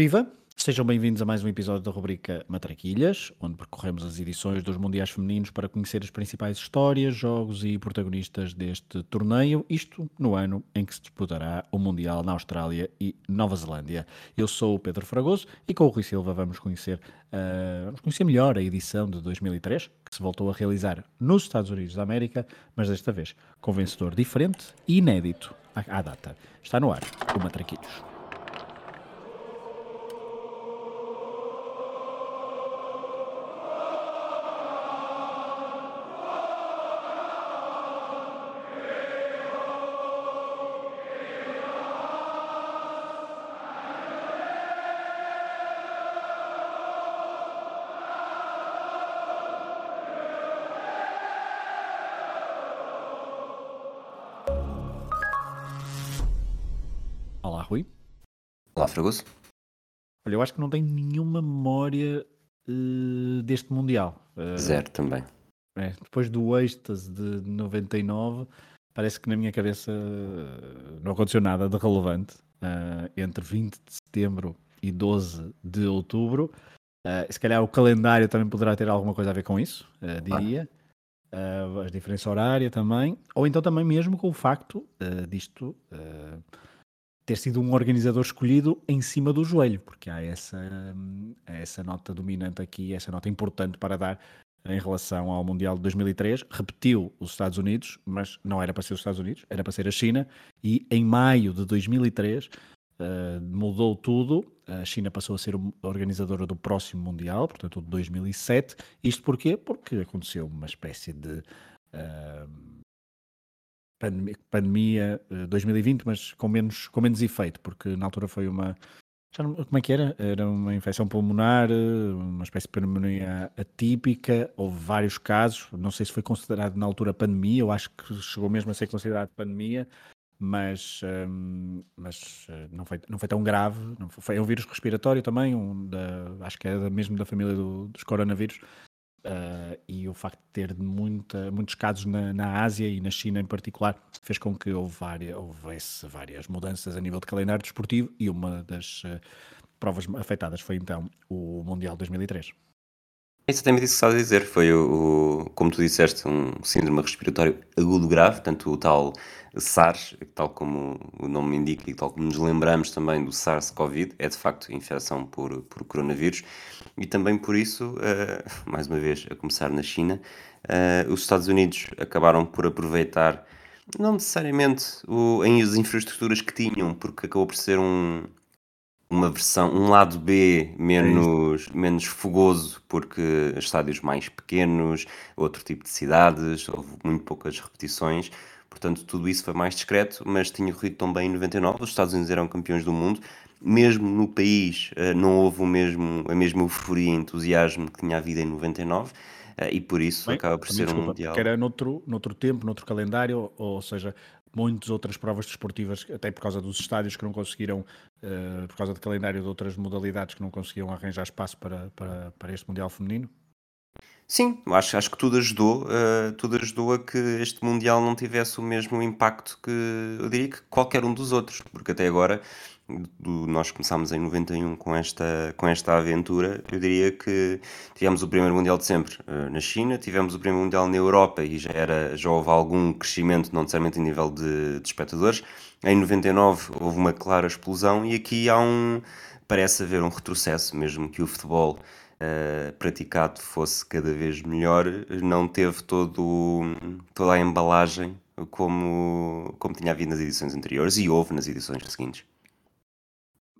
Viva! Sejam bem-vindos a mais um episódio da rubrica Matraquilhas, onde percorremos as edições dos Mundiais Femininos para conhecer as principais histórias, jogos e protagonistas deste torneio, isto no ano em que se disputará o Mundial na Austrália e Nova Zelândia. Eu sou o Pedro Fragoso e com o Rui Silva vamos conhecer, uh, vamos conhecer melhor a edição de 2003, que se voltou a realizar nos Estados Unidos da América, mas desta vez com vencedor diferente e inédito à, à data. Está no ar o Matraquilhos. Fragoso? Olha, eu acho que não tenho nenhuma memória uh, deste Mundial. Uh, Zero também. É, depois do êxtase de 99, parece que na minha cabeça uh, não aconteceu nada de relevante entre 20 de setembro e 12 de outubro. se calhar o calendário também poderá ter alguma coisa a ver com isso, diria. Ah. a diferença horária também, ou então também mesmo com o facto disto ter sido um organizador escolhido em cima do joelho, porque há essa, essa nota dominante aqui, essa nota importante para dar em relação ao Mundial de 2003. Repetiu os Estados Unidos, mas não era para ser os Estados Unidos, era para ser a China. E em maio de 2003 uh, eh, mudou tudo. A China passou a ser organizadora do próximo Mundial, portanto, de 2007. Isto porquê? Porque aconteceu uma espécie de. Uh, pandemia, pandemia 2020, mas com menos, com menos efeito, porque na altura foi uma. Não, como é que era? Era uma infecção pulmonar, uma espécie de pneumonia atípica, houve vários casos, não sei se foi considerado na altura pandemia, eu acho que chegou mesmo a ser considerado pandemia, mas, um, mas eh, não, foi, não foi tão grave, foi, foi um vírus respiratório também, um da, acho que é mesmo da família do, dos coronavírus, Uh, e o facto de ter muita, muitos casos na, na, Ásia e na China em particular fez com que houve várias, houvesse várias mudanças a nível de calendário desportivo e uma das uh, provas afetadas foi então o Mundial 2003. Exatamente isso que estás a dizer. Foi, o, o, como tu disseste, um síndrome respiratório agudo grave, tanto o tal SARS, tal como o nome indica e tal como nos lembramos também do SARS-CoV, é de facto infecção por, por coronavírus. E também por isso, uh, mais uma vez, a começar na China, uh, os Estados Unidos acabaram por aproveitar, não necessariamente o, em as infraestruturas que tinham, porque acabou por ser um, uma versão, um lado B menos, é menos fogoso, porque estádios mais pequenos, outro tipo de cidades, houve muito poucas repetições, portanto tudo isso foi mais discreto, mas tinha corrido tão bem em 99, os Estados Unidos eram campeões do mundo, mesmo no país eh, não houve o mesmo, a mesma euforia e entusiasmo que tinha havido em 99, eh, e por isso Bem, acaba por ser desculpa, um mundial. Que era noutro, noutro tempo, noutro calendário, ou seja, muitas outras provas desportivas, até por causa dos estádios que não conseguiram, uh, por causa do calendário de outras modalidades que não conseguiam arranjar espaço para, para, para este Mundial Feminino? Sim, acho, acho que tudo ajudou, uh, tudo ajudou a que este Mundial não tivesse o mesmo impacto que eu diria que qualquer um dos outros, porque até agora do, nós começámos em 91 com esta, com esta aventura, eu diria que tivemos o primeiro Mundial de sempre uh, na China, tivemos o primeiro Mundial na Europa e já, era, já houve algum crescimento, não necessariamente em nível de, de espectadores. Em 99 houve uma clara explosão e aqui há um. parece haver um retrocesso, mesmo que o futebol. Uh, praticado fosse cada vez melhor, não teve todo, toda a embalagem como, como tinha havido nas edições anteriores e houve nas edições seguintes.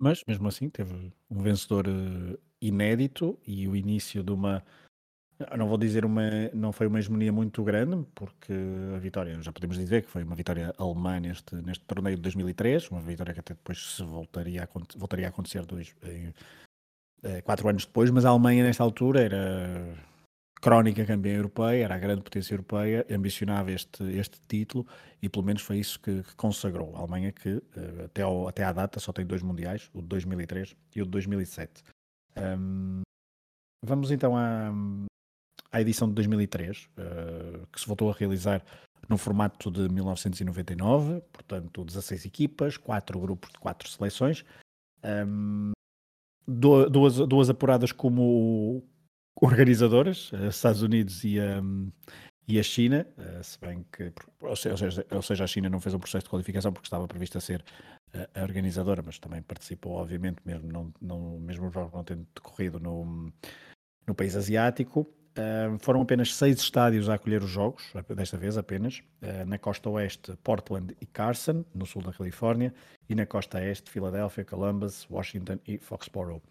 Mas, mesmo assim, teve um vencedor uh, inédito e o início de uma. Não vou dizer uma. Não foi uma hegemonia muito grande, porque a vitória, já podemos dizer que foi uma vitória alemã neste, neste torneio de 2003, uma vitória que até depois se voltaria a, voltaria a acontecer dois, em, eh, quatro anos depois, mas a Alemanha, nesta altura, era crónica campeã europeia, era a grande potência europeia, ambicionava este, este título e pelo menos foi isso que, que consagrou. A Alemanha que eh, até, ao, até à data só tem dois mundiais, o de 2003 e o de 2007. Um, vamos então à, à edição de 2003, uh, eh, que se voltou a realizar no formato de 1999, portanto 16 equipas, 4 grupos de 4 seleções. Um, duas, duas apuradas como organizadoras, Estados Unidos e a, e a China, se bem que, ou seja, a China não fez o processo de qualificação porque estava prevista ser a organizadora, mas também participou, obviamente, mesmo, não, não, mesmo o jogo não tendo decorrido no, no país asiático. Uh, foram apenas seis estádios a acolher os jogos, desta vez apenas. Uh, na costa oeste, Portland e Carson, no sul da Califórnia, e na costa este, Filadélfia, Columbus, Washington e Foxborough.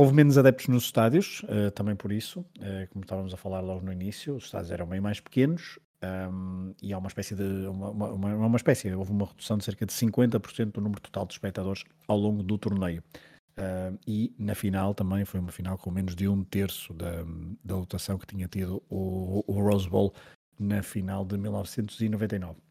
Houve menos adeptos nos estádios, uh, também por isso, como estávamos a falar logo no início, os estádios eram bem mais pequenos um, e há uma espécie de uma, uma, uma, espécie, houve uma redução de cerca de 50% do número total de espectadores ao longo do torneio. Uh, e na final também foi uma final com menos de um terço da, da lotação que tinha tido o, o Rose Bowl na final de 1999.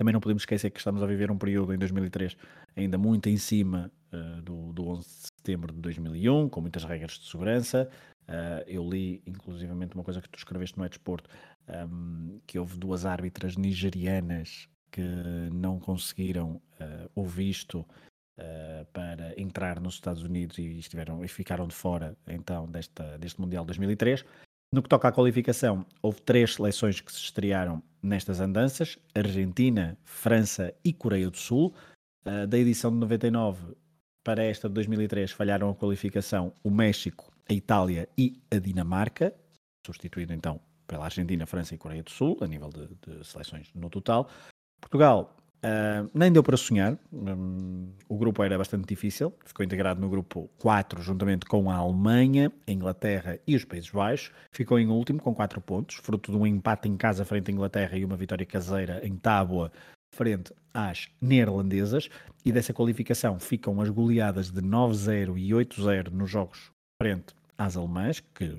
Também não podemos esquecer que estamos a viver um período em 2003 ainda muito em cima uh, do, do 11 de setembro de 2001, com muitas regras de segurança. Uh, eu li, inclusivamente, uma coisa que tu escreveste no Desporto, um, que houve duas árbitras nigerianas que não conseguiram uh, o visto uh, para entrar nos Estados Unidos e, estiveram, e ficaram de fora então desta, deste Mundial 2003. No que toca à qualificação, houve três seleções que se estrearam nestas andanças: Argentina, França e Coreia do Sul. Uh, da edição de 99 para esta de 2003 falharam a qualificação o México, a Itália e a Dinamarca, substituído então pela Argentina, França e Coreia do Sul, a nível de, de seleções no total. Portugal Uh, nem deu para sonhar, um, grupo era bastante difícil, ficou integrado no grupo 4, juntamente com a Alemanha, a Inglaterra e os Países Baixos. Ficou em último com 4 pontos, fruto de um empate em casa frente à Inglaterra e uma vitória caseira em tábua frente às neerlandesas. E dessa qualificação ficam as goleadas de 9-0 e 8-0 nos jogos frente às alemãs, que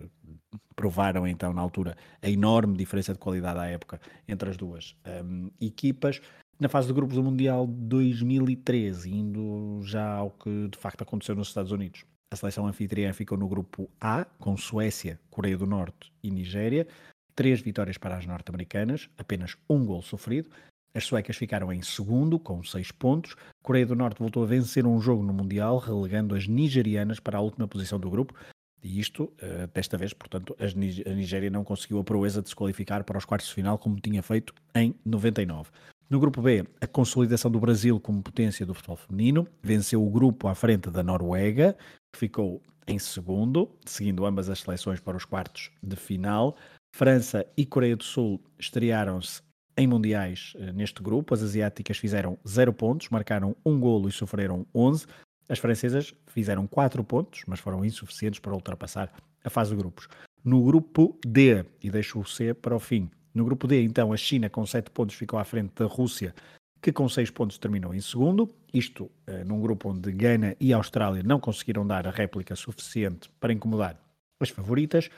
provaram então na altura a enorme diferença de qualidade à época entre as duas um, equipas na fase de grupos do Mundial 2013, indo já ao que de facto aconteceu nos Estados Unidos. A seleção anfitriã ficou no grupo A, com Suécia, Coreia do Norte e Nigéria. Três vitórias para as norte-americanas, apenas um gol sofrido. As suecas ficaram em segundo, com seis pontos. Coreia do Norte voltou a vencer um jogo no Mundial, relegando as nigerianas para a última posição do grupo. E isto, eh, desta vez, portanto, a Nigéria não conseguiu a proeza de se qualificar para os quartos de final, como tinha feito em 99. No grupo B, a consolidação do Brasil como potência do futebol feminino venceu o grupo à frente da Noruega, que ficou em segundo, seguindo ambas as seleções para os quartos de final. França e Coreia do Sul estrearam-se em mundiais eh, neste grupo. As asiáticas fizeram 0 pontos, marcaram um golo e sofreram 11. As francesas fizeram 4 pontos, mas foram insuficientes para ultrapassar a fase de grupos. No grupo D, e deixo o C para o fim, no grupo D, então, a China com 7 pontos ficou à frente da Rússia, que com 6 pontos terminou em segundo. Isto uh, num grupo onde Gana e Austrália não conseguiram dar a réplica suficiente para incomodar as favoritas.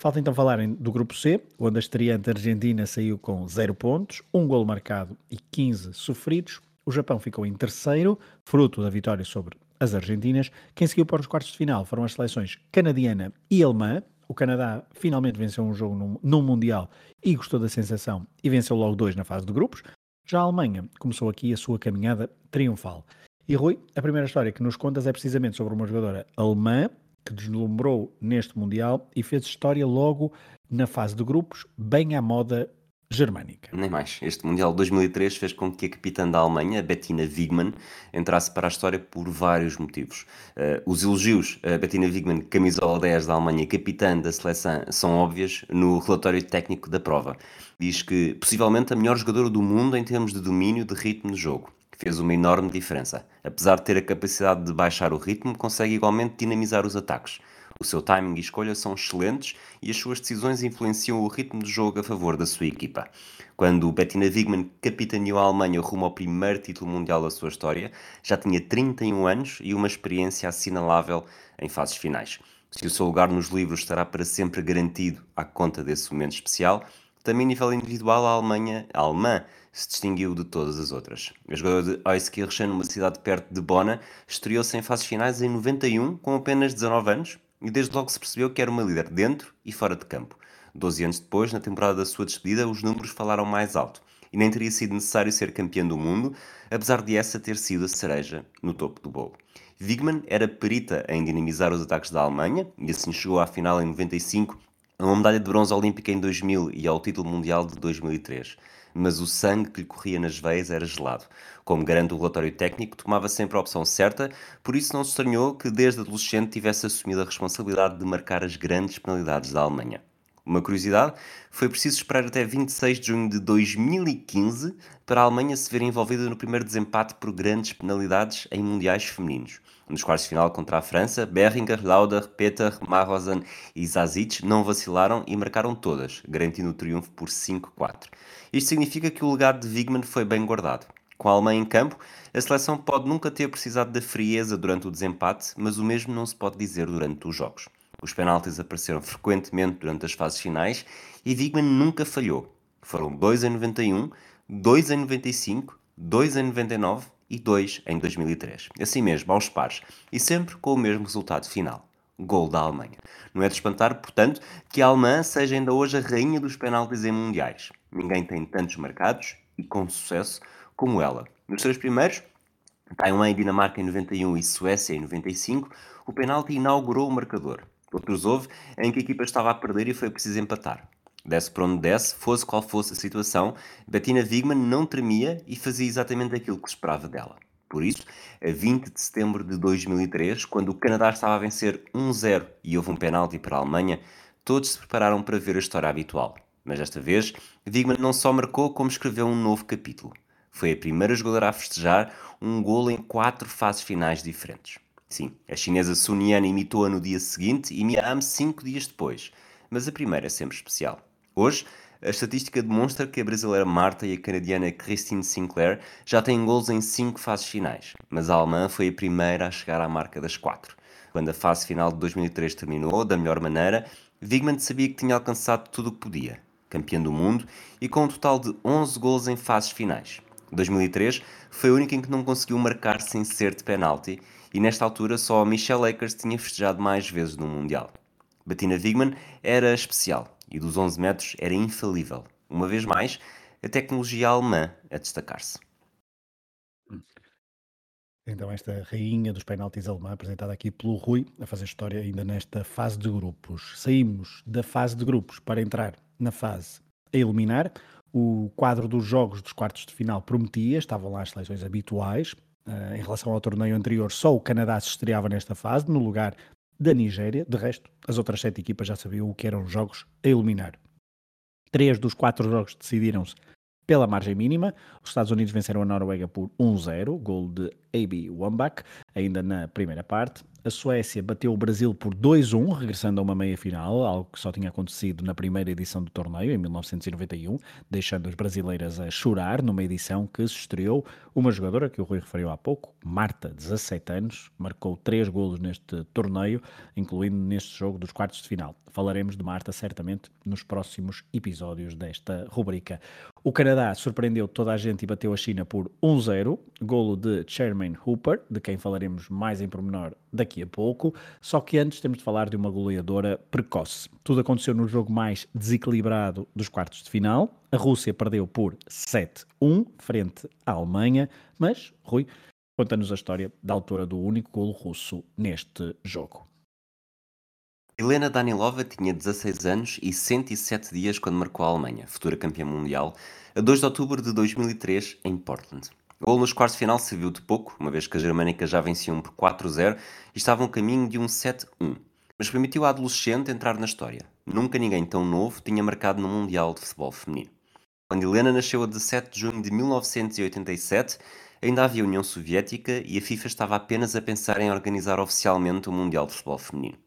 Falta então falarem do grupo C, onde a estreante Argentina saiu com 0 pontos, um gol marcado e 15 sofridos. O Japão ficou em terceiro, fruto da vitória sobre as argentinas. Quem seguiu para os quartos de final foram as seleções canadiana e alemã, o Canadá finalmente venceu um jogo num, Mundial e gostou da sensação e venceu logo dois na fase de grupos. Já a Alemanha começou aqui a sua caminhada triunfal. E Rui, a primeira história que nos contas é precisamente sobre uma jogadora alemã que deslumbrou neste Mundial e fez história logo na fase de grupos, bem à moda germânica. Nem mais. Este Mundial de 2003 fez com que a capitã da Alemanha, Bettina Wigmann, entrasse para a história por vários motivos. Uh, os elogios a Bettina Wigmann, camisola 10 da Alemanha capitã da seleção, são óbvias no relatório técnico da prova. Diz que possivelmente a melhor jogadora do mundo em termos de domínio de ritmo de jogo. Que fez uma enorme diferença. Apesar de ter a capacidade de baixar o ritmo, consegue igualmente dinamizar os ataques. O seu timing e escolha são excelentes e as suas decisões influenciam o ritmo de jogo a favor da sua equipa. Quando Bettina Wigman capitaneou a Alemanha rumo ao primeiro título mundial da sua história, já tinha 31 anos e uma experiência assinalável em fases finais. Se o seu lugar nos livros estará para sempre garantido à conta desse momento especial, também a nível individual a Alemanha, a alemã, se distinguiu de todas as outras. A jogadora de Euskirchen, numa cidade perto de Bona, estreou-se em fases finais em 91, com apenas 19 anos, e desde logo se percebeu que era uma líder dentro e fora de campo. Doze anos depois, na temporada da sua despedida, os números falaram mais alto e nem teria sido necessário ser campeã do mundo, apesar de essa ter sido a cereja no topo do bolo. Wigman era perita em dinamizar os ataques da Alemanha e assim chegou à final em 95, a uma medalha de bronze olímpica em 2000 e ao título mundial de 2003. Mas o sangue que lhe corria nas veias era gelado. Como garante o relatório técnico, tomava sempre a opção certa, por isso não se estranhou que desde adolescente tivesse assumido a responsabilidade de marcar as grandes penalidades da Alemanha. Uma curiosidade, foi preciso esperar até 26 de junho de 2015 para a Alemanha se ver envolvida no primeiro desempate por grandes penalidades em mundiais femininos. Nos quartos de final contra a França, Berringer, Lauder, Peter, Marosen e Zazic não vacilaram e marcaram todas, garantindo o triunfo por 5-4. Isto significa que o legado de Wigman foi bem guardado. Com a Alemanha em campo, a seleção pode nunca ter precisado da frieza durante o desempate, mas o mesmo não se pode dizer durante os jogos. Os penaltis apareceram frequentemente durante as fases finais e Wigman nunca falhou. Foram 2 em 91, 2 em 95, 2 em 99 e 2 em 2003. Assim mesmo, aos pares, e sempre com o mesmo resultado final. Gol da Alemanha. Não é de espantar, portanto, que a alemã seja ainda hoje a rainha dos penaltis em mundiais. Ninguém tem tantos marcados e com sucesso como ela. Nos três primeiros, Taiwan e Dinamarca em 91 e Suécia em 95, o penalti inaugurou o marcador. Outros houve em que a equipa estava a perder e foi preciso empatar. Desse por onde desse, fosse qual fosse a situação, Bettina Wigman não tremia e fazia exatamente aquilo que esperava dela. Por isso, a 20 de setembro de 2003, quando o Canadá estava a vencer 1-0 e houve um penalti para a Alemanha, todos se prepararam para ver a história habitual. Mas desta vez, Wigman não só marcou, como escreveu um novo capítulo. Foi a primeira jogadora a festejar um golo em quatro fases finais diferentes. Sim, a chinesa Sun Yan imitou-a no dia seguinte e Mia Am cinco dias depois, mas a primeira é sempre especial. Hoje, a estatística demonstra que a brasileira Marta e a canadiana Christine Sinclair já têm gols em cinco fases finais, mas a alemã foi a primeira a chegar à marca das quatro. Quando a fase final de 2003 terminou, da melhor maneira, Wigman sabia que tinha alcançado tudo o que podia, campeão do mundo e com um total de 11 gols em fases finais. 2003 foi o único em que não conseguiu marcar sem ser de penalti e nesta altura só Michelle Akers tinha festejado mais vezes no Mundial. Bettina Wigman era especial e dos 11 metros era infalível. Uma vez mais, a tecnologia alemã a destacar-se. Então, esta rainha dos penaltis alemã, apresentada aqui pelo Rui, a fazer história ainda nesta fase de grupos. Saímos da fase de grupos para entrar na fase a eliminar. O quadro dos jogos dos quartos de final prometia, estavam lá as seleções habituais. Uh, em relação ao torneio anterior, só o Canadá se estreava nesta fase, no lugar da Nigéria. De resto, as outras sete equipas já sabiam o que eram jogos a eliminar. Três dos quatro jogos decidiram-se pela margem mínima. Os Estados Unidos venceram a Noruega por 1-0, gol de A.B. Wambach, ainda na primeira parte. A Suécia bateu o Brasil por 2-1, regressando a uma meia-final, algo que só tinha acontecido na primeira edição do torneio, em 1991, deixando as brasileiras a chorar numa edição que se estreou uma jogadora que o Rui referiu há pouco, Marta, 17 anos, marcou três golos neste torneio, incluindo neste jogo dos quartos de final. Falaremos de Marta certamente nos próximos episódios desta rubrica. O Canadá surpreendeu toda a gente e bateu a China por 1-0, golo de Chairman Hooper, de quem falaremos mais em pormenor daqui a pouco. Só que antes temos de falar de uma goleadora precoce. Tudo aconteceu no jogo mais desequilibrado dos quartos de final. A Rússia perdeu por 7-1 frente à Alemanha, mas, Rui, conta-nos a história da autora do único golo russo neste jogo. Helena Danilova tinha 16 anos e 107 dias quando marcou a Alemanha, futura campeã mundial, a 2 de outubro de 2003 em Portland. O nos quartos de final serviu de pouco, uma vez que as germânicas já venciam por 4-0 e estavam a caminho de um 7-1, mas permitiu à adolescente entrar na história. Nunca ninguém tão novo tinha marcado no Mundial de Futebol Feminino. Quando Helena nasceu a 17 de junho de 1987, ainda havia União Soviética e a FIFA estava apenas a pensar em organizar oficialmente o Mundial de Futebol Feminino.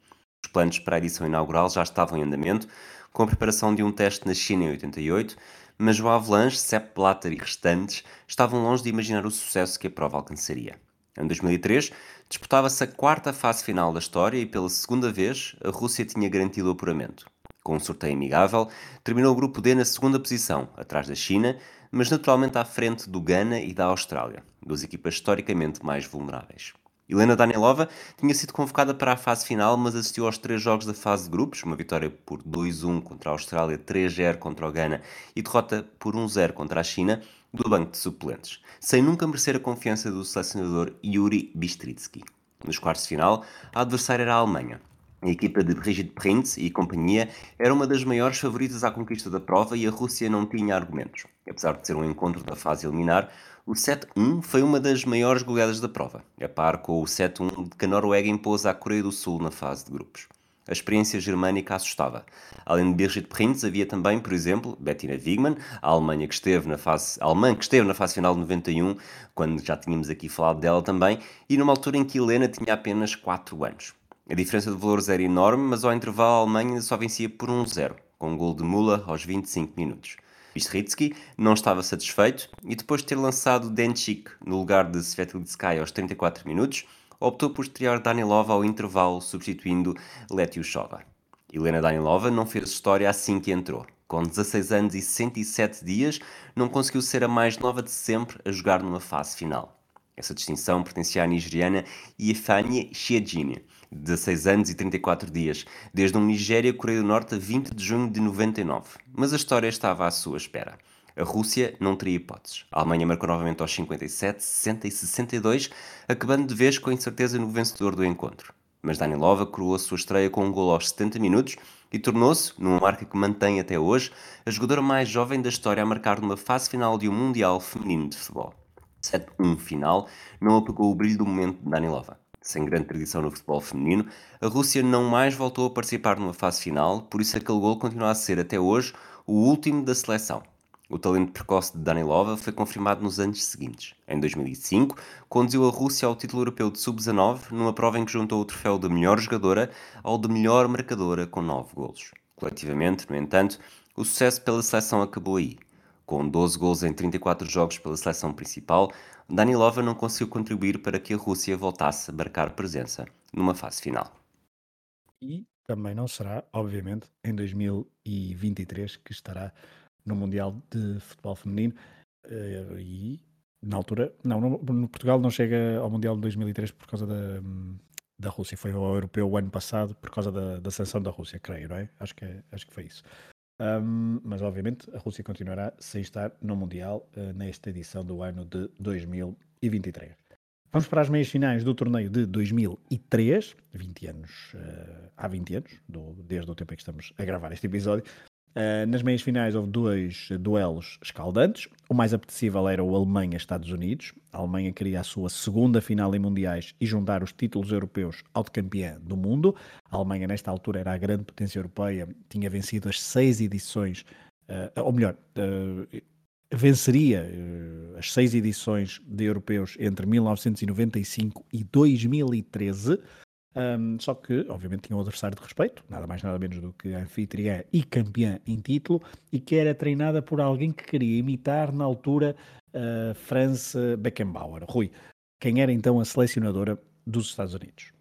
Os planos para a edição inaugural já estavam em andamento, com a preparação de um teste na China em 88, mas o Avalanche, Sepp Blatter e restantes estavam longe de imaginar o sucesso que a prova alcançaria. Em 2003, disputava-se a quarta fase final da história e pela segunda vez a Rússia tinha garantido o apuramento. Com um sorteio amigável, terminou o grupo D na segunda posição, atrás da China, mas naturalmente à frente do Ghana e da Austrália, duas equipas historicamente mais vulneráveis. Helena Danilova tinha sido convocada para a fase final, mas assistiu aos três jogos da fase de grupos, uma vitória por 2-1 contra a Austrália, 3-0 contra o Ghana e derrota por 1-0 contra a China, do banco de suplentes, sem nunca merecer a confiança do selecionador Yuri Bistritsky. Nos quartos de final, a adversária era a Alemanha. A equipa de Brigitte Prinz e companhia era uma das maiores favoritas à conquista da prova e a Rússia não tinha argumentos. Apesar de ser um encontro da fase eliminar, o 7-1 foi uma das maiores goleadas da prova, a par com o 7-1 que a Noruega impôs à Coreia do Sul na fase de grupos. A experiência germânica assustava. Além de Birgit Prinz, havia também, por exemplo, Bettina Wigman, a Alemanha que esteve na fase, alemã que esteve na fase final de 91, quando já tínhamos aqui falado dela também, e numa altura em que Helena tinha apenas 4 anos. A diferença de valores era enorme, mas ao intervalo a Alemanha só vencia por 1-0, com um gol de Müller aos 25 minutos. Bistritsky não estava satisfeito e depois de ter lançado Denchik no lugar de Svetlitsky aos 34 minutos, optou por estrear Danilova ao intervalo, substituindo Letyushova. Helena Danilova não fez história assim que entrou. Com 16 anos e 107 dias, não conseguiu ser a mais nova de sempre a jogar numa fase final. Essa distinção pertencia à nigeriana Ifeanyi Chiejini, 16 anos e 34 dias, desde um Nigéria-Coreia do Norte a 20 de junho de 99. Mas a história estava à sua espera. A Rússia não teria hipóteses. A Alemanha marcou novamente aos 57, 60 e 62, acabando de vez com a incerteza no vencedor do encontro. Mas Danilova coroou a sua estreia com um gol aos 70 minutos e tornou-se, numa marca que mantém até hoje, a jogadora mais jovem da história a marcar numa fase final de um Mundial Feminino de Futebol. 7-1 final não apagou o brilho do momento de Danilova sem grande tradição no futebol feminino, a Rússia não mais voltou a participar numa fase final, por isso aquele gol continua a ser até hoje o último da seleção. O talento precoce de Danilova foi confirmado nos anos seguintes. Em 2005, conduziu a Rússia ao título europeu de sub-19 numa prova em que juntou o troféu de melhor jogadora ao de melhor marcadora com 9 golos. Coletivamente, no entanto, o sucesso pela seleção acabou aí. Com 12 gols em 34 jogos pela seleção principal, Danilova não conseguiu contribuir para que a Rússia voltasse a marcar presença numa fase final. E também não será, obviamente, em 2023 que estará no Mundial de Futebol Feminino. Eh, e na altura, não, no, Portugal não chega ao Mundial de 2003 por causa da, da Rússia. Foi ao Europeu o ano passado por causa da, da sanção da Rússia, creio, não é? Acho que, é, acho que foi isso. Um, mas obviamente a Rússia continuará sem estar no Mundial uh, nesta edição do ano de 2023. Vamos para as meias finais do torneio de 2003, 20 anos, uh, há 20 anos, do, desde o tempo em que estamos a gravar este episódio. Uh, nas meias finais houve dois duelos escaldantes. O mais apetecível era o Alemanha-Estados Unidos. A Alemanha queria a sua segunda final em mundiais e juntar os títulos europeus ao de campeã do mundo. A Alemanha, nesta altura, era a grande potência europeia, tinha vencido as seis edições, uh, ou melhor, uh, venceria as seis edições de europeus entre 1995 e 2013. Um, só que, obviamente, tinha um adversário de respeito, nada mais nada menos do que a anfitriã e campeã em título, e que era treinada por alguém que queria imitar na altura uh, Franz Beckenbauer. Rui, quem era então a selecionadora dos Estados Unidos?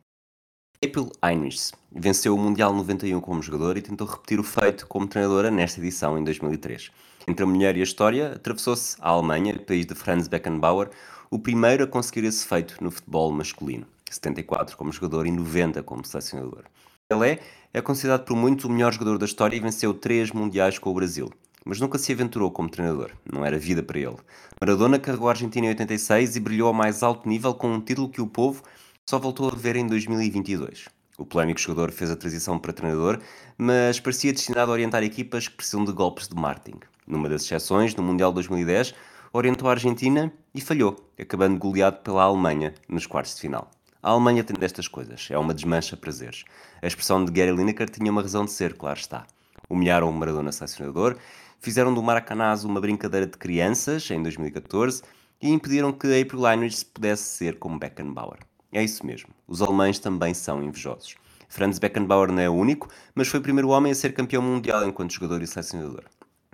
April Heinrichs venceu o Mundial 91 como jogador e tentou repetir o feito como treinadora nesta edição em 2003. Entre a mulher e a história, atravessou-se a Alemanha, país de Franz Beckenbauer, o primeiro a conseguir esse feito no futebol masculino. 74 como jogador e 90 como selecionador. Pelé é considerado por muitos o melhor jogador da história e venceu três mundiais com o Brasil, mas nunca se aventurou como treinador, não era vida para ele. Maradona carregou a Argentina em 86 e brilhou ao mais alto nível com um título que o povo só voltou a ver em 2022. O polémico jogador fez a transição para treinador, mas parecia destinado a orientar equipas que precisam de golpes de marketing. Numa das exceções, no Mundial 2010, orientou a Argentina e falhou, acabando goleado pela Alemanha nos quartos de final. A Alemanha tem destas coisas, é uma desmancha prazeres. A expressão de Gary Lineker tinha uma razão de ser, claro está. Humilharam o Maradona selecionador, fizeram do Maracanãs uma brincadeira de crianças, em 2014, e impediram que April Heinrich pudesse ser como Beckenbauer. É isso mesmo, os alemães também são invejosos. Franz Beckenbauer não é o único, mas foi o primeiro homem a ser campeão mundial enquanto jogador e selecionador.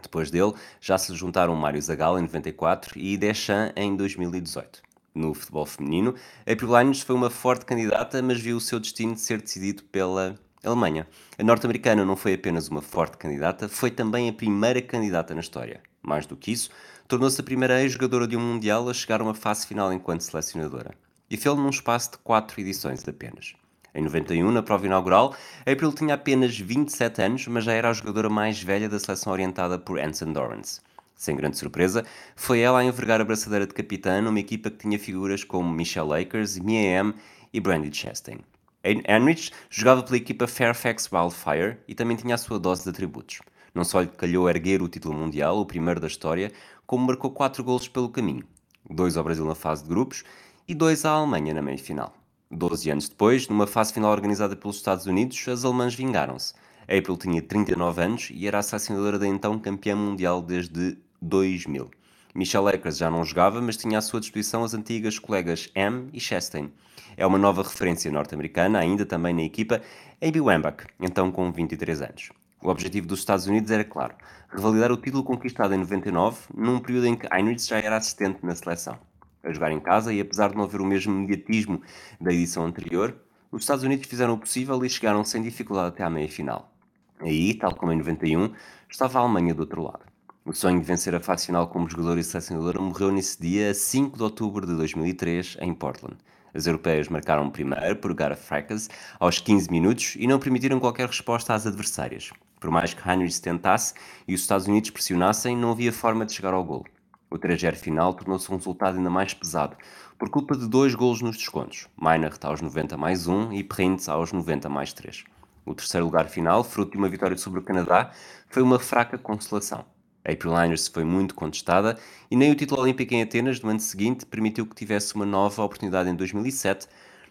Depois dele, já se juntaram Mário Zagallo em 94 e Deschamps em 2018 no futebol feminino, April Linus foi uma forte candidata, mas viu o seu destino de ser decidido pela Alemanha. A norte-americana não foi apenas uma forte candidata, foi também a primeira candidata na história. Mais do que isso, tornou-se a primeira ex-jogadora de um Mundial a chegar a uma fase final enquanto selecionadora. E fez-lo num espaço de quatro edições apenas. Em 91, na prova inaugural, April tinha apenas 27 anos, mas já era a jogadora mais velha da seleção orientada por Anson Dorrance. Sem grande surpresa, foi ela a envergar a braçadeira de capitã numa equipa que tinha figuras como Michelle Akers, Mia M e Brandy Chastain. Heinrich jogava pela equipa Fairfax Wildfire e também tinha a sua dose de atributos. Não só lhe calhou erguer o título mundial, o primeiro da história, como marcou 4 golos pelo caminho. Dois ao Brasil na fase de grupos e dois à Alemanha na meia-final. Doze anos depois, numa fase final organizada pelos Estados Unidos, as alemãs vingaram-se. April tinha 39 anos e era assassinadora da então campeã mundial desde 2000. Michelle Akers já não jogava, mas tinha à sua disposição as antigas colegas M e Chastain. É uma nova referência norte-americana, ainda também na equipa, Amy Wambach, então com 23 anos. O objetivo dos Estados Unidos era claro, revalidar o título conquistado em 99, num período em que Heinrich já era assistente na seleção. A jogar em casa e apesar de não haver o mesmo mediatismo da edição anterior, os Estados Unidos fizeram o possível e chegaram sem dificuldade até à meia-final. Aí, tal como em 91, estava a Alemanha do outro lado. O sonho de vencer a fase final como jogador e selecionador morreu nesse dia, 5 de outubro de 2003, em Portland. As europeias marcaram primeiro por Gareth Fracas aos 15 minutos e não permitiram qualquer resposta às adversárias. Por mais que Heinrich tentasse e os Estados Unidos pressionassem, não havia forma de chegar ao gol. O 3 final tornou-se um resultado ainda mais pesado, por culpa de dois golos nos descontos, Meinert aos 90 mais 1 e Printz aos 90 mais 3. O terceiro lugar final, fruto de uma vitória sobre o Canadá, foi uma fraca consolação. April Liners foi muito contestada e nem o título olímpico em Atenas no ano seguinte permitiu que tivesse uma nova oportunidade em 2007,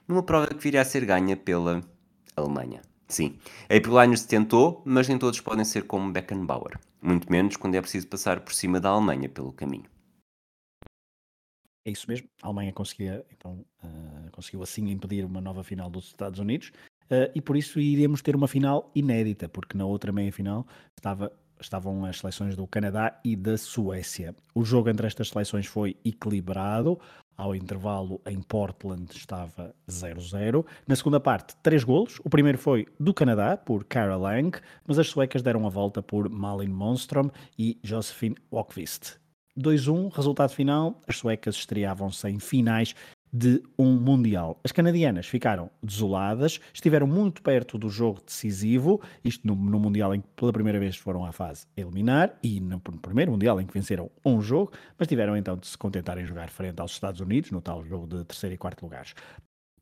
numa prova que viria a ser ganha pela Alemanha. Sim, April Liners tentou, mas nem todos podem ser como Beckenbauer, muito menos quando é preciso passar por cima da Alemanha pelo caminho. É isso mesmo, a Alemanha conseguia, então, uh, conseguiu assim impedir uma nova final dos Estados Unidos, Uh, e por isso iremos ter uma final inédita, porque na outra meia-final estava, estavam as seleções do Canadá e da Suécia. O jogo entre estas seleções foi equilibrado, ao intervalo em Portland estava 0-0. Na segunda parte, três golos. O primeiro foi do Canadá, por Cara Lang, mas as suecas deram a volta por Malin Monstrom e Josephine Walkvist. 2-1, resultado final, as suecas estreavam-se em finais de um Mundial. As canadianas ficaram desoladas, estiveram muito perto do jogo decisivo, isto no, no, Mundial em que pela primeira vez foram à fase eliminar, e no, no, primeiro Mundial em que venceram um jogo, mas tiveram então de se contentar em jogar frente aos Estados Unidos, no tal jogo de terceiro e quarto lugares.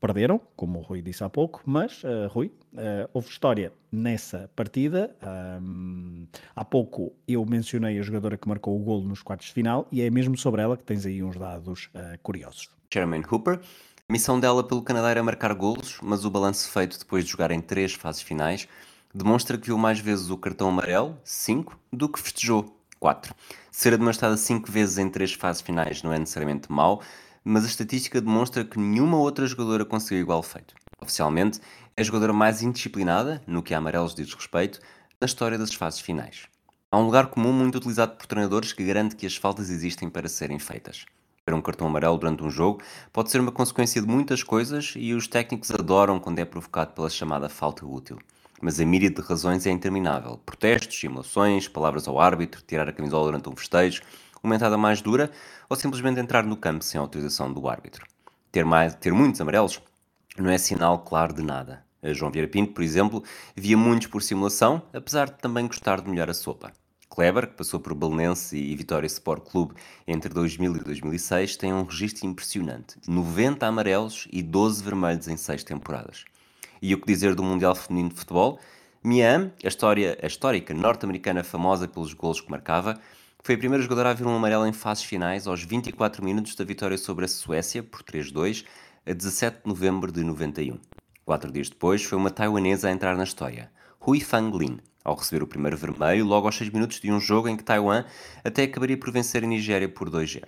Perderam, como o Rui disse há pouco, mas, uh, Rui, uh, houve história nessa partida. Um, há pouco eu mencionei a jogadora que marcou o golo nos quartos de final e é mesmo sobre ela que tens aí uns dados uh, curiosos. Sherman Hooper. A missão dela pelo Canadá era marcar golos, mas o balanço feito depois de jogar em três fases finais demonstra que viu mais vezes o cartão amarelo, 5, do que festejou, 4. Ser demonstrada 5 vezes em três fases finais não é necessariamente mau, mas a estatística demonstra que nenhuma outra jogadora conseguiu igual feito. Oficialmente, é a jogadora mais indisciplinada, no que a amarelos diz respeito, na história das fases finais. Há um lugar comum muito utilizado por treinadores que garante que as faltas existem para serem feitas um cartão amarelo durante um jogo pode ser uma consequência de muitas coisas e os técnicos adoram quando é provocado pela chamada falta útil. Mas a míria de razões é interminável. Protestos, simulações, palavras ao árbitro, tirar a camisola durante um festejo, uma entrada mais dura ou simplesmente entrar no campo sem autorização do árbitro. Ter, mais, ter muitos amarelos não é sinal claro de nada. A João Vieira Pinto, por exemplo, via muitos por simulação, apesar de também gostar de molhar a sopa. Kleber, que passou por Belenense e Vitória Sport Clube entre 2000 e 2006, tem um registro impressionante: 90 amarelos e 12 vermelhos em 6 temporadas. E o que dizer do Mundial Feminino de Futebol? Miam, a, história, a histórica norte-americana famosa pelos golos que marcava, foi a primeira jogadora a ver um amarelo em fases finais aos 24 minutos da vitória sobre a Suécia por 3-2 a 17 de novembro de 91. Quatro dias depois, foi uma taiwanesa a entrar na história, Hui Fang Lin, ao receber o primeiro vermelho logo aos 6 minutos de um jogo em que Taiwan até acabaria por vencer a Nigéria por 2-0.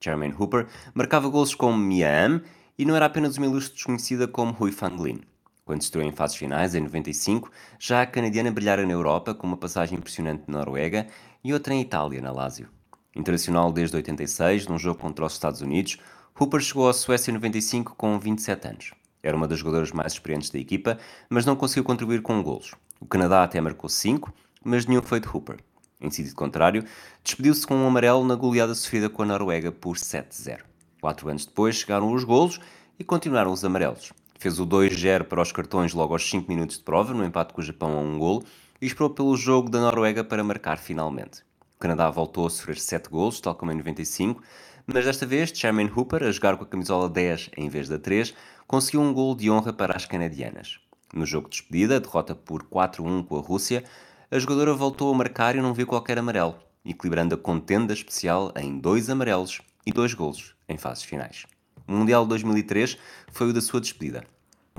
Jermaine Hooper marcava gols como Miam e não era apenas uma ilustre desconhecida como Hui Fanglin. Quando estreou em fases finais, em 95, já a canadiana brilhara na Europa com uma passagem impressionante na Noruega e outra em Itália, na Lazio. Internacional desde 86, num jogo contra os Estados Unidos, Hooper chegou à Suécia em 95 com 27 anos. Era uma das jogadoras mais experientes da equipa, mas não conseguiu contribuir com golos. O Canadá até marcou 5, mas nenhum foi de Hooper. Em sentido contrário, despediu-se com um amarelo na goleada sofrida com a Noruega por 7-0. Quatro anos depois chegaram os golos e continuaram os amarelos. Fez o 2-0 para os cartões logo aos 5 minutos de prova, no empate com o Japão a um golo, e esperou pelo jogo da Noruega para marcar finalmente. O Canadá voltou a sofrer 7 golos, tal como em 95, mas desta vez Charmaine Hooper, a jogar com a camisola 10 em vez da 3, conseguiu um gol de honra para as canadianas. No jogo de despedida, derrota por 4-1 com a Rússia, a jogadora voltou a marcar e não viu qualquer amarelo, equilibrando a contenda especial em dois amarelos e dois golos em fases finais. O Mundial de 2003 foi o da sua despedida.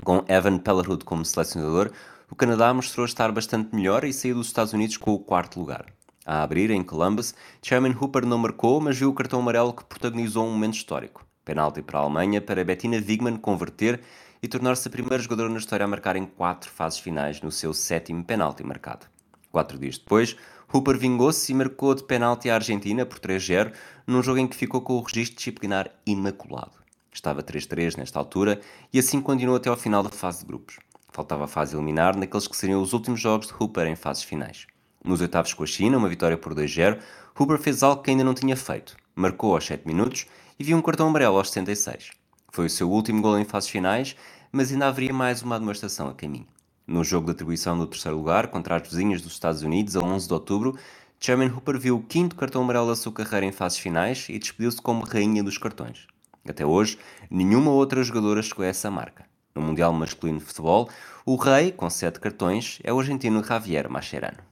Com Evan Pellerud como selecionador, o Canadá mostrou estar bastante melhor e saiu dos Estados Unidos com o quarto lugar. A abrir, em Columbus, Chairman Hooper não marcou, mas viu o cartão amarelo que protagonizou um momento histórico. Penalti para a Alemanha para Bettina Wigman converter e tornar-se a primeira jogadora na história a marcar em quatro fases finais no seu sétimo penalti marcado. Quatro dias depois, Hooper vingou-se e marcou de penalti à Argentina por 3-0, num jogo em que ficou com o registro disciplinar imaculado. Estava 3-3 nesta altura e assim continuou até ao final da fase de grupos. Faltava a fase eliminar naqueles que seriam os últimos jogos de Hooper em fases finais. Nos oitavos com a China, uma vitória por 2-0, Hooper fez algo que ainda não tinha feito. Marcou aos 7 minutos e viu um cartão amarelo aos 76. Foi o seu último gol em fases finais, mas ainda haveria mais uma demonstração a caminho. No jogo de atribuição do terceiro lugar contra as vizinhas dos Estados Unidos, a 11 de outubro, Chairman Hooper viu o quinto cartão amarelo da sua carreira em fases finais e despediu-se como rainha dos cartões. Até hoje, nenhuma outra jogadora chegou a essa marca. No Mundial Masculino de Futebol, o rei, com sete cartões, é o argentino Javier Mascherano.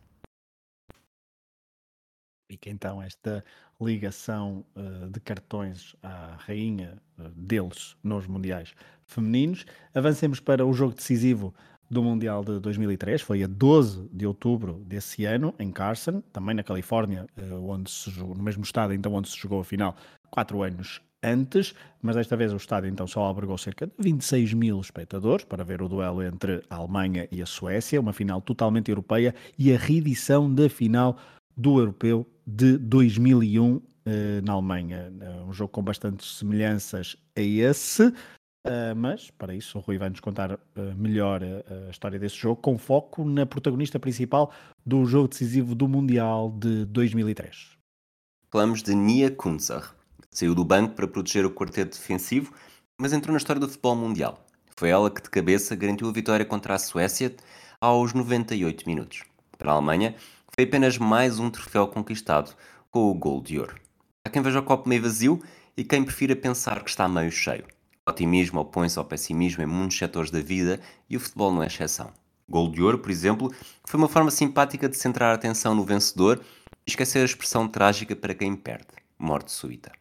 Fica então esta ligação uh, de cartões à rainha uh, deles nos Mundiais Femininos. Avancemos para o jogo decisivo do Mundial de 2003, foi a 12 de outubro desse ano, em Carson, também na Califórnia, uh, onde se jogou, no mesmo estado então onde se jogou a final, quatro anos antes, mas desta vez o estádio então só albergou cerca de 26 mil espectadores para ver o duelo entre a Alemanha e a Suécia, uma final totalmente europeia e a reedição da final do Europeu de 2001 eh, na Alemanha. Eh, um jogo com bastantes semelhanças a esse, uh, mas para isso o Rui vai nos contar uh, melhor a história desse jogo, com foco na protagonista principal do jogo decisivo do Mundial de 2003. Falamos de Nia Kunzer Saiu do banco para proteger o quarteto defensivo, mas entrou na história do futebol mundial. Foi ela que de cabeça garantiu a vitória contra a Suécia aos 98 minutos. Para a Alemanha, foi apenas mais um troféu conquistado com o gol de ouro. Há quem veja o copo meio vazio e quem prefira pensar que está meio cheio. O otimismo opõe-se ao pessimismo em muitos setores da vida e o futebol não é exceção. Gol de ouro, por exemplo, foi uma forma simpática de centrar a atenção no vencedor e esquecer a expressão trágica para quem perde, morte súbita.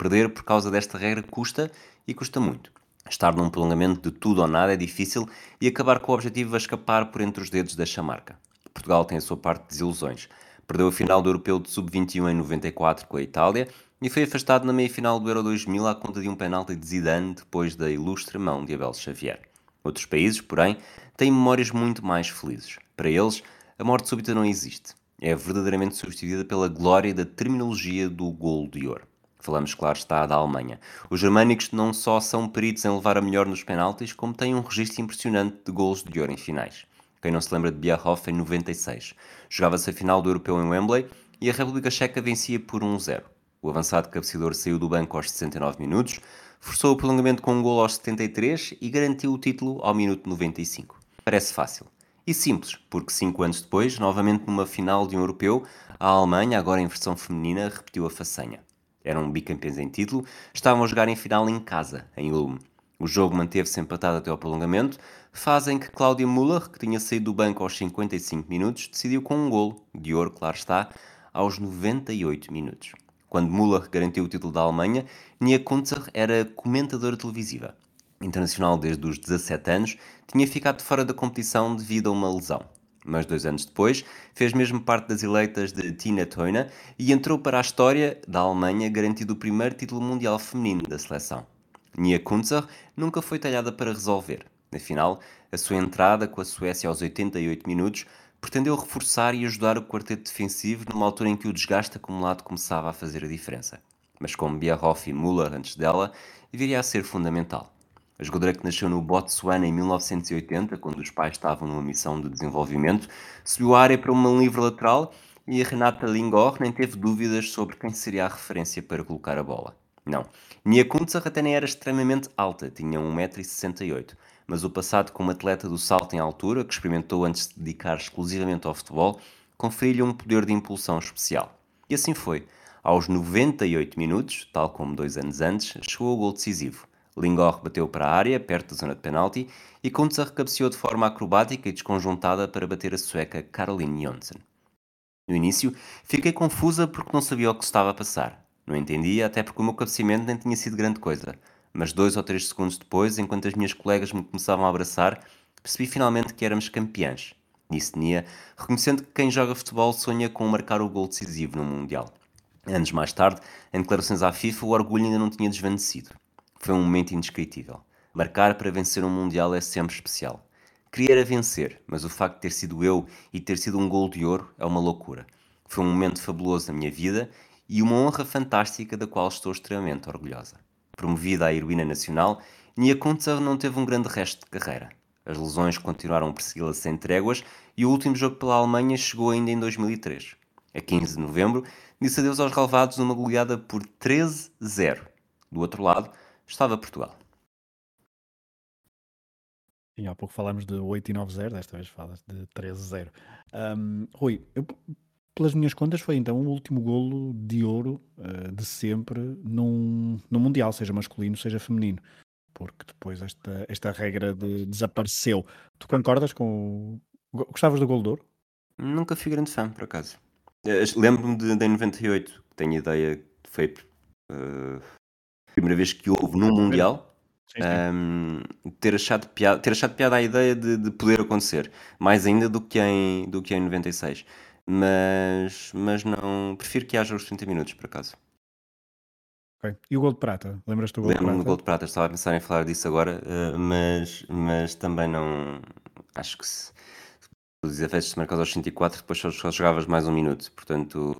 Perder por causa desta regra custa e custa muito. Estar num prolongamento de tudo ou nada é difícil e acabar com o objetivo a escapar por entre os dedos desta marca. Portugal tem a sua parte de desilusões. Perdeu a final do Europeu de Sub-21 em 94 com a Itália e foi afastado na meia-final do Euro 2000 à conta de um penalti de Zidane depois da ilustre mão de Abel Xavier. Outros países, porém, têm memórias muito mais felizes. Para eles, a morte súbita não existe. É verdadeiramente substituída pela glória da terminologia do gol de ouro. Falamos, claro está, da Alemanha. Os germânicos não só são peritos em levar a melhor nos penaltis, como têm um registro impressionante de golos de ouro em finais. Quem não se lembra de Bierhoff em 96? Jogava-se a final do Europeu em Wembley e a República Checa vencia por 1-0. O avançado cabeceador saiu do banco aos 69 minutos, forçou o prolongamento com um gol aos 73 e garantiu o título ao minuto 95. Parece fácil. E simples, porque cinco anos depois, novamente numa final de um europeu, a Alemanha, agora em versão feminina, repetiu a façanha eram bicampeões em título, estavam a jogar em final em casa, em Ulm. O jogo manteve-se empatado até ao prolongamento, fase em que Cláudia Müller, que tinha saído do banco aos 55 minutos, decidiu com um golo, de ouro, claro está, aos 98 minutos. Quando Müller garantiu o título da Alemanha, Nia Kunzer era comentadora televisiva. Internacional desde os 17 anos, tinha ficado fora da competição devido a uma lesão mas dois anos depois fez mesmo parte das eleitas de Tina Toina e entrou para a história da Alemanha garantido o primeiro título mundial feminino da seleção. Nia Kunzer nunca foi talhada para resolver. Afinal, a sua entrada com a Suécia aos 88 minutos pretendeu reforçar e ajudar o quarteto defensivo numa altura em que o desgaste acumulado começava a fazer a diferença. Mas como Bierhoff e Müller antes dela, viria a ser fundamental. A jogadora que nasceu no Botsuana em 1980, quando os pais estavam numa missão de desenvolvimento, subiu a área para uma livre lateral e a Renata Lingor nem teve dúvidas sobre quem seria a referência para colocar a bola. Não. Nia Kuntzer até nem era extremamente alta, tinha 1,68m, mas o passado como atleta do salto em altura, que experimentou antes de dedicar exclusivamente ao futebol, conferiu-lhe um poder de impulsão especial. E assim foi. Aos 98 minutos, tal como dois anos antes, chegou o gol decisivo Lingor bateu para a área, perto da zona de penalti, e Kuntza recapciou de forma acrobática e desconjuntada para bater a sueca Caroline Jonsson. No início, fiquei confusa porque não sabia o que estava a passar. Não entendia, até porque o meu cabeceamento nem tinha sido grande coisa. Mas dois ou três segundos depois, enquanto as minhas colegas me começavam a abraçar, percebi finalmente que éramos campeãs. Disse Nia, reconhecendo que quem joga futebol sonha com marcar o gol decisivo no Mundial. Anos mais tarde, em declarações à FIFA, o orgulho ainda não tinha desvanecido. Foi um momento indescritível. Marcar para vencer um Mundial é sempre especial. Queria era vencer, mas o facto de ter sido eu e ter sido um gol de ouro é uma loucura. Foi um momento fabuloso na minha vida e uma honra fantástica da qual estou extremamente orgulhosa. Promovida à heroína nacional, Nia Kuntza não teve um grande resto de carreira. As lesões continuaram a persegui-la sem tréguas e o último jogo pela Alemanha chegou ainda em 2003. A 15 de novembro, disse adeus aos relevados numa goleada por 13-0. Do outro lado, estava Portugal. Sim, há pouco falámos de 8 e 9-0, desta vez falas de 13-0. Um, Rui, eu, pelas minhas contas, foi então o último golo de ouro uh, de sempre num, num Mundial, seja masculino, seja feminino. Porque depois esta, esta regra de, desapareceu. Tu concordas com. O... Gostavas do golo de ouro? Nunca fui grande fã, por acaso. Eh, lembro-me de, de em 98, tenho ideia que foi uh, primeira vez que houve num Mundial. Sim, sim. Um, ter, achado piada, ter achado piada a ideia de, de, poder acontecer, mais ainda do que em, do que em 96. Mas, mas não. Prefiro que haja os 30 minutos, por acaso. Okay. E o gol de prata? Lembras-te do gol de prata? Lembro-me do gol de prata, estava a pensar em falar disso agora, uh, mas, mas também não. Acho que se. Os efeitos marcados aos 104, depois só, só jogavas mais um minuto, portanto,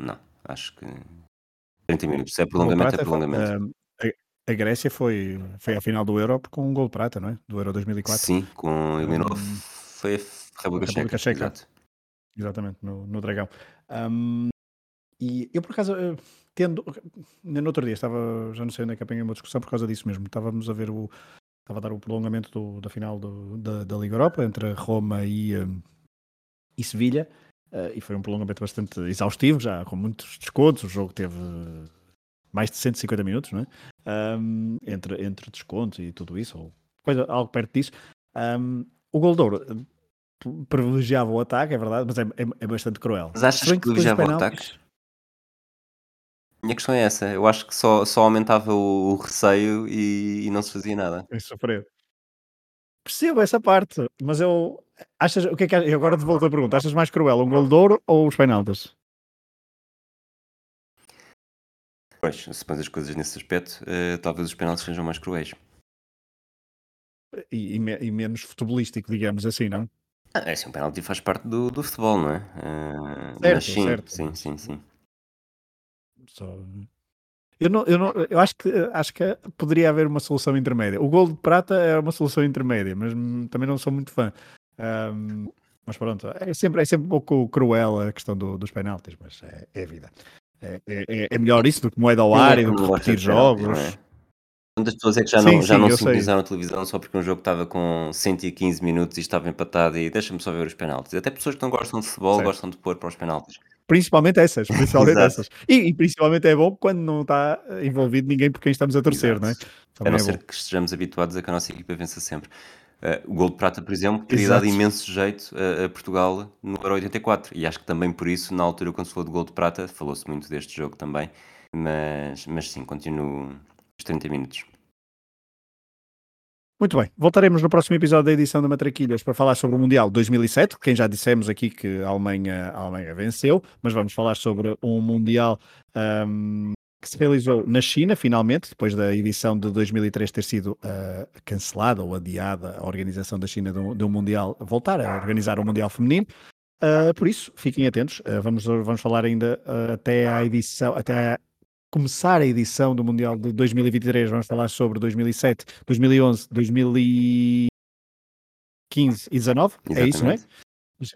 não. Acho que 30 minutos. Se é prolongamento, é prolongamento. Foi, uh, a, a, Grécia foi, foi à final do Euro com um gol de prata, não é? Do Euro 2004. Sim, com eliminou. Um, foi a República, República Checa. Exato. Exatamente, no, no Dragão. Um, e eu, por acaso, eh, tendo. No outro dia, estava. Já não sei onde é que apanhei uma discussão por causa disso mesmo. Estávamos a ver o. Estava a dar o prolongamento do, da final do, da, da Liga Europa entre Roma e, um, e Sevilha. Uh, e foi um prolongamento bastante exaustivo, já com muitos descontos. O jogo teve mais de 150 minutos, não é? Um, entre, entre descontos e tudo isso, ou coisa, algo perto disso. Um, o gol de ouro privilegiava o ataque, é verdade, mas é, é, é bastante cruel. Mas achas que privilegiava o ataque? Minha questão é essa. Eu acho que só, só aumentava o, o receio e, e, não se fazia nada. É sofrer. Percebo essa parte, mas eu. Achas, o que é que eu agora te volto a pergunta: achas mais cruel um gol de ouro ou os penaltis? Pois, se pões as coisas nesse aspecto, uh, talvez os penaltis sejam mais cruéis. E, e, me, e menos futebolístico, digamos assim, não? Ah, é assim, um penalti faz parte do, do futebol, não é? Uh, certo, sim, certo. sim, sim, sim. Só... Eu, não, eu, não, eu acho que acho que poderia haver uma solução intermédia. O gol de prata é uma solução intermédia, mas também não sou muito fã. Um, mas pronto, é sempre, é sempre um pouco cruel a questão do, dos penaltis, mas é, é vida. É, é, é, melhor isso do que moeda ao ar e do que repetir jogos. É? Quantas pessoas é que já não, sim, já sim, não sintonizaram a televisão só porque um jogo estava com 115 minutos e estava empatado e deixa-me só ver os penaltis. Até pessoas que não gostam de futebol certo. gostam de pôr para os penaltis. Principalmente essas, principalmente essas. E, e, principalmente é bom quando não está envolvido ninguém por quem estamos a torcer, Exato. não é? Também a não é ser bom. que estejamos habituados a que a nossa equipa vença sempre. Uh, o gol de prata, por exemplo, teria Exato. dado imenso jeito a, a, Portugal no Euro 84. E acho que também por isso, na altura, quando se falou de gol de prata, falou-se muito deste jogo também. Mas, mas sim, continuo os 30 minutos. Muito bem, voltaremos no próximo episódio da edição da Matraquilhas para falar sobre o Mundial 2007, quem já dissemos aqui que a Alemanha, a Alemanha venceu, mas vamos falar sobre um Mundial um, que se realizou na China, finalmente, depois da edição de 2003 ter sido uh, cancelada ou adiada a organização da China do, do Mundial, voltar a organizar o Mundial Feminino. Uh, por isso, fiquem atentos, uh, vamos, vamos falar ainda até a edição, até a começar a edição do Mundial de 2023, vamos falar sobre 2007, 2011, 2015 e 19, é isso, não é?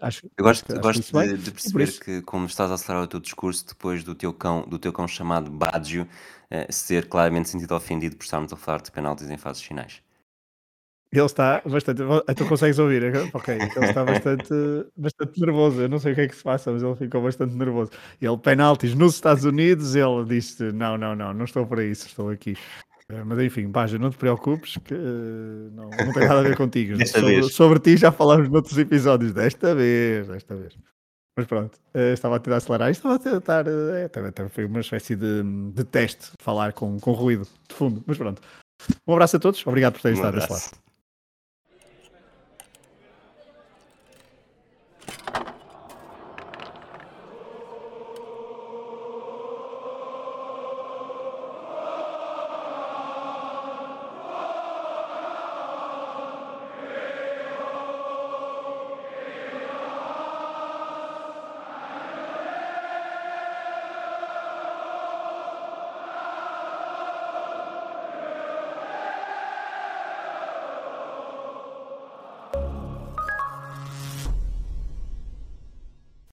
Acho, eu gosto, acho, gosto de, de, perceber que, como estás a acelerar o teu discurso depois do teu cão, do teu cão chamado Baggio, eh, ser claramente sentido ofendido por estarmos a falar de penaltis em fases finais. Ele está bastante. Tu consegues ouvir? Ok, ele está bastante, bastante nervoso. Eu não sei o que é que se passa, mas ele ficou bastante nervoso. Ele, penaltis nos Estados Unidos, ele disse: Não, não, não, não estou para isso, estou aqui. É, mas enfim, Baja, não te preocupes que uh, não, não tem nada a ver contigo. Sobre, vez. sobre ti já falamos noutros episódios. Desta vez, desta vez. Mas pronto, uh, estava a tentar acelerar e estava a tentar. Uh, é, também, também foi uma espécie de, de teste falar com, com ruído de fundo. Mas pronto. Um abraço a todos, obrigado por terem Um estado desse lado.